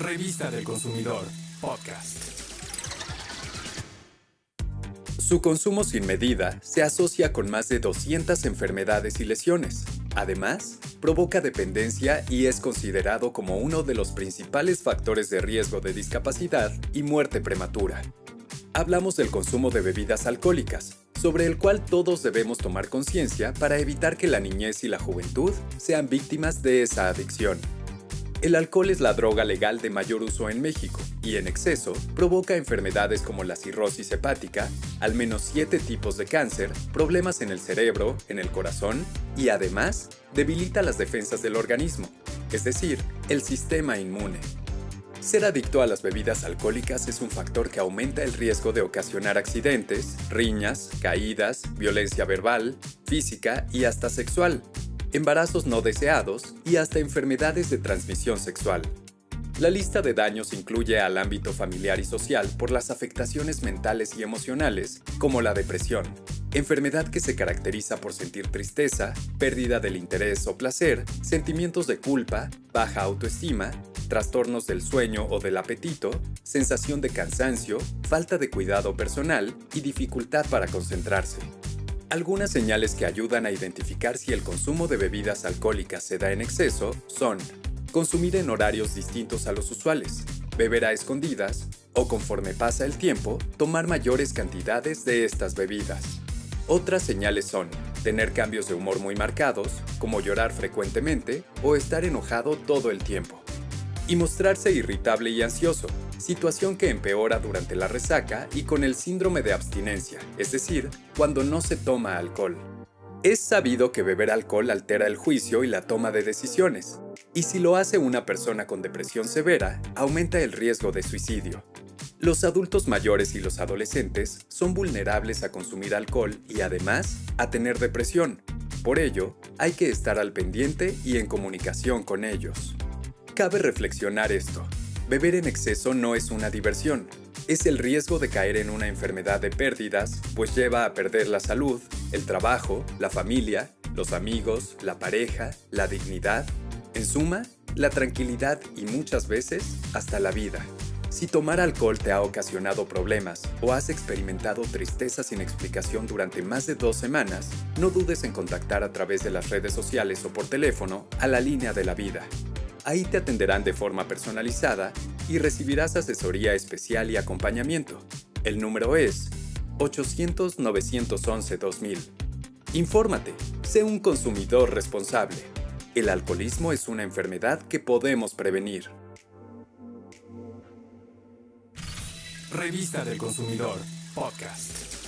Revista del Consumidor, podcast. Su consumo sin medida se asocia con más de 200 enfermedades y lesiones. Además, provoca dependencia y es considerado como uno de los principales factores de riesgo de discapacidad y muerte prematura. Hablamos del consumo de bebidas alcohólicas, sobre el cual todos debemos tomar conciencia para evitar que la niñez y la juventud sean víctimas de esa adicción. El alcohol es la droga legal de mayor uso en México y en exceso provoca enfermedades como la cirrosis hepática, al menos 7 tipos de cáncer, problemas en el cerebro, en el corazón y además debilita las defensas del organismo, es decir, el sistema inmune. Ser adicto a las bebidas alcohólicas es un factor que aumenta el riesgo de ocasionar accidentes, riñas, caídas, violencia verbal, física y hasta sexual, embarazos no deseados y hasta enfermedades de transmisión sexual. La lista de daños incluye al ámbito familiar y social por las afectaciones mentales y emocionales, como la depresión, enfermedad que se caracteriza por sentir tristeza, pérdida del interés o placer, sentimientos de culpa, baja autoestima, trastornos del sueño o del apetito, sensación de cansancio, falta de cuidado personal y dificultad para concentrarse. Algunas señales que ayudan a identificar si el consumo de bebidas alcohólicas se da en exceso son consumir en horarios distintos a los usuales, beber a escondidas o conforme pasa el tiempo, tomar mayores cantidades de estas bebidas. Otras señales son tener cambios de humor muy marcados, como llorar frecuentemente o estar enojado todo el tiempo, y mostrarse irritable y ansioso, situación que empeora durante la resaca y con el síndrome de abstinencia, es decir, cuando no se toma alcohol. Es sabido que beber alcohol altera el juicio y la toma de decisiones, y si lo hace una persona con depresión severa, aumenta el riesgo de suicidio. Los adultos mayores y los adolescentes son vulnerables a consumir alcohol y además a tener depresión. Por ello, hay que estar al pendiente y en comunicación con ellos. Cabe reflexionar esto. Beber en exceso no es una diversión, es el riesgo de caer en una enfermedad de pérdidas, pues lleva a perder la salud, el trabajo, la familia, los amigos, la pareja, la dignidad, en suma, la tranquilidad y muchas veces hasta la vida. Si tomar alcohol te ha ocasionado problemas o has experimentado tristeza sin explicación durante más de dos semanas, no dudes en contactar a través de las redes sociales o por teléfono a la línea de la vida. Ahí te atenderán de forma personalizada y recibirás asesoría especial y acompañamiento. El número es 800-911-2000. Infórmate, sé un consumidor responsable. El alcoholismo es una enfermedad que podemos prevenir. Revista del Consumidor, podcast.